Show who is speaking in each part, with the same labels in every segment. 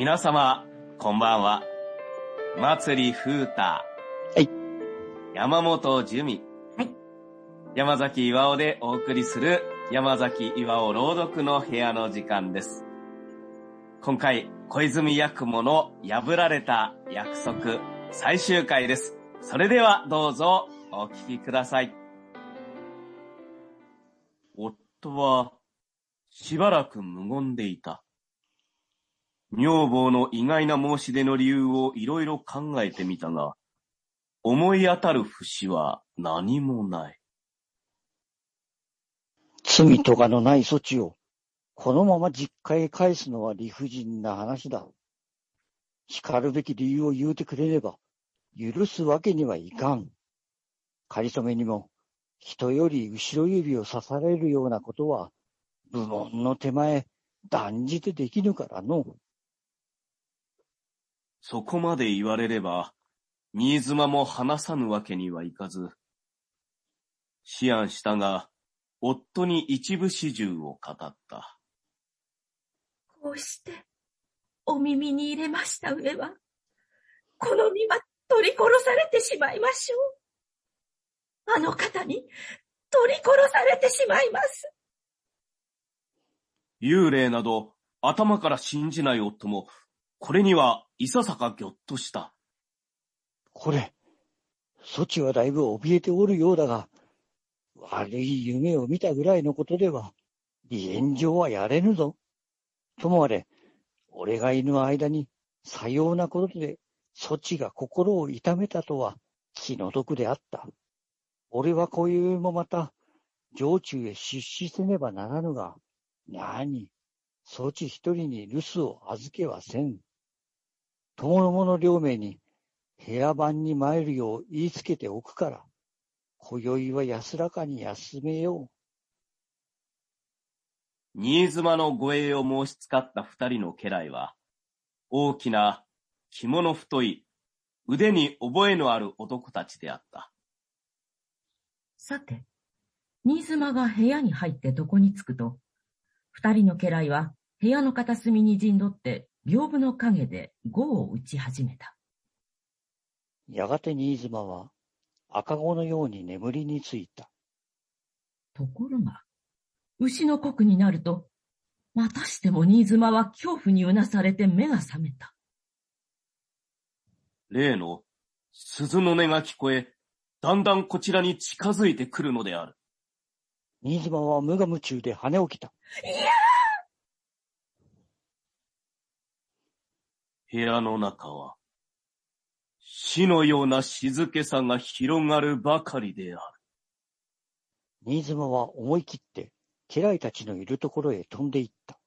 Speaker 1: 皆様、こんばんは。祭り風太。は
Speaker 2: い。
Speaker 1: 山本樹美。
Speaker 3: はい。
Speaker 1: 山崎岩尾でお送りする山崎岩尾朗読の部屋の時間です。今回、小泉八雲の破られた約束最終回です。それではどうぞお聞きください。夫はしばらく無言でいた。女房の意外な申し出の理由をいろいろ考えてみたが、思い当たる節は何もない。
Speaker 2: 罪とかのない措置を、このまま実家へ返すのは理不尽な話だ。叱るべき理由を言うてくれれば、許すわけにはいかん。仮初めにも、人より後ろ指を刺されるようなことは、部門の手前、断じてできぬからの。
Speaker 1: そこまで言われれば、新妻も話さぬわけにはいかず、思案したが、夫に一部始終を語った。
Speaker 3: こうして、お耳に入れました上は、この身は取り殺されてしまいましょう。あの方に取り殺されてしまいます。
Speaker 1: 幽霊など頭から信じない夫も、これにはいささかぎょっとした。
Speaker 2: これ、措置はだいぶ怯えておるようだが、悪い夢を見たぐらいのことでは、離縁状はやれぬぞ。ともあれ、俺がいぬ間に、さようなことで、措置が心を痛めたとは気の毒であった。俺はこういうもまた、城中へ出資せねばならぬが、なに、措置一人に留守を預けはせん。友の者両名に、部屋番に参るよう言いつけておくから、今宵は安らかに休めよ
Speaker 1: 新妻の護衛を申し使った二人の家来は、大きな着物太い腕に覚えのある男たちであった。
Speaker 3: さて、新妻が部屋に入って床に着くと、二人の家来は部屋の片隅に陣取って、屏風の影で碁を打ち始めた。
Speaker 2: う。やがて新妻は赤子のように眠りについた。
Speaker 3: ところが、牛の刻になると、またしても新妻は恐怖にうなされて目が覚めた。
Speaker 1: 例の鈴の音が聞こえ、だんだんこちらに近づいてくるのである。
Speaker 2: 新妻は無我夢中で跳ね起きた。
Speaker 3: いや
Speaker 1: 部屋の中は、死のような静けさが広がるばかりである。
Speaker 2: 新妻は思い切って家来たちのいるところへ飛んで行った。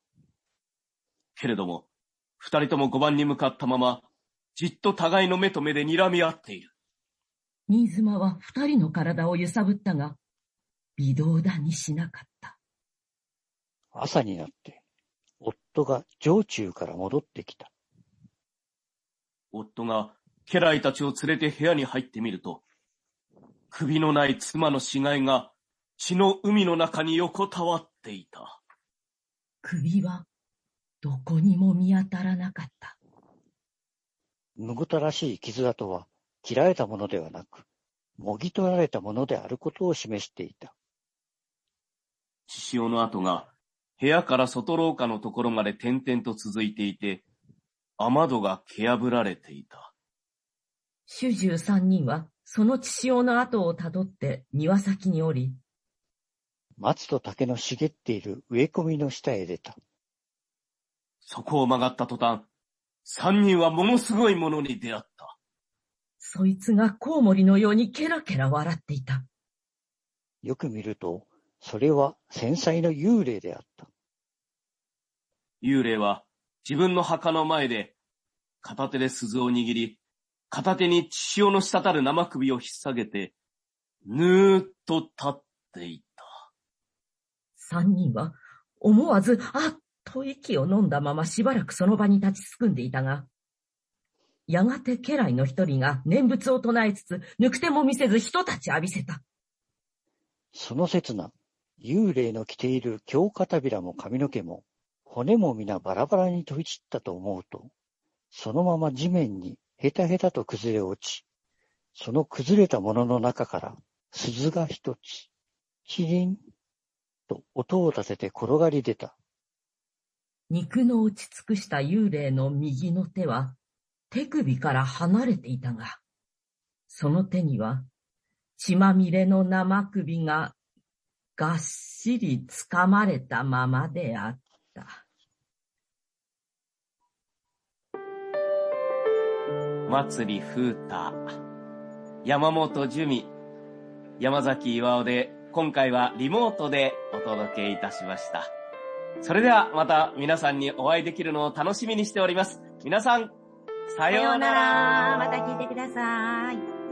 Speaker 1: けれども、二人とも五番に向かったまま、じっと互いの目と目で睨み合っている。
Speaker 3: 新妻は二人の体を揺さぶったが、微動だにしなかった。
Speaker 2: 朝になって、夫が城中から戻ってきた。
Speaker 1: 夫が家来たちを連れて部屋に入ってみると、首のない妻の死骸が血の海の中に横たわっていた。
Speaker 3: 首はどこにも見当たらなかった。
Speaker 2: むごたらしい傷跡は切られたものではなく、もぎ取られたものであることを示していた。
Speaker 1: 血潮の跡が部屋から外廊下のところまで点々と続いていて、雨戸が蹴破られていた。
Speaker 3: 主従三人はその血潮の跡をたどって庭先に降り、
Speaker 2: 松と竹の茂っている植え込みの下へ出た。
Speaker 1: そこを曲がった途端、三人はものすごいものに出会った。
Speaker 3: そいつがコウモリのようにケラケラ笑っていた。
Speaker 2: よく見ると、それは繊細の幽霊であった。
Speaker 1: 幽霊は自分の墓の前で片手で鈴を握り、片手に血潮の滴る生首を引っ提げて、ぬーっと立っていた。
Speaker 3: 三人は思わずあっと息を飲んだまましばらくその場に立ちすくんでいたが、やがて家来の一人が念仏を唱えつつ、抜く手も見せず一立ち浴びせた。
Speaker 2: その刹那、幽霊の着ている京片びらも髪の毛も、骨も皆バラバラに飛び散ったと思うと、そのまま地面にヘタヘタと崩れ落ち、その崩れたものの中から鈴が一つ、キリンと音を立てて転がり出た。
Speaker 3: 肉の落ち尽くした幽霊の右の手は手首から離れていたが、その手には血まみれの生首ががっしり掴まれたままであった。
Speaker 1: 祭り風太、山本樹美、山崎岩尾で今回はリモートでお届けいたしました。それではまた皆さんにお会いできるのを楽しみにしております。皆さん、さようなら。
Speaker 4: また聞いてください。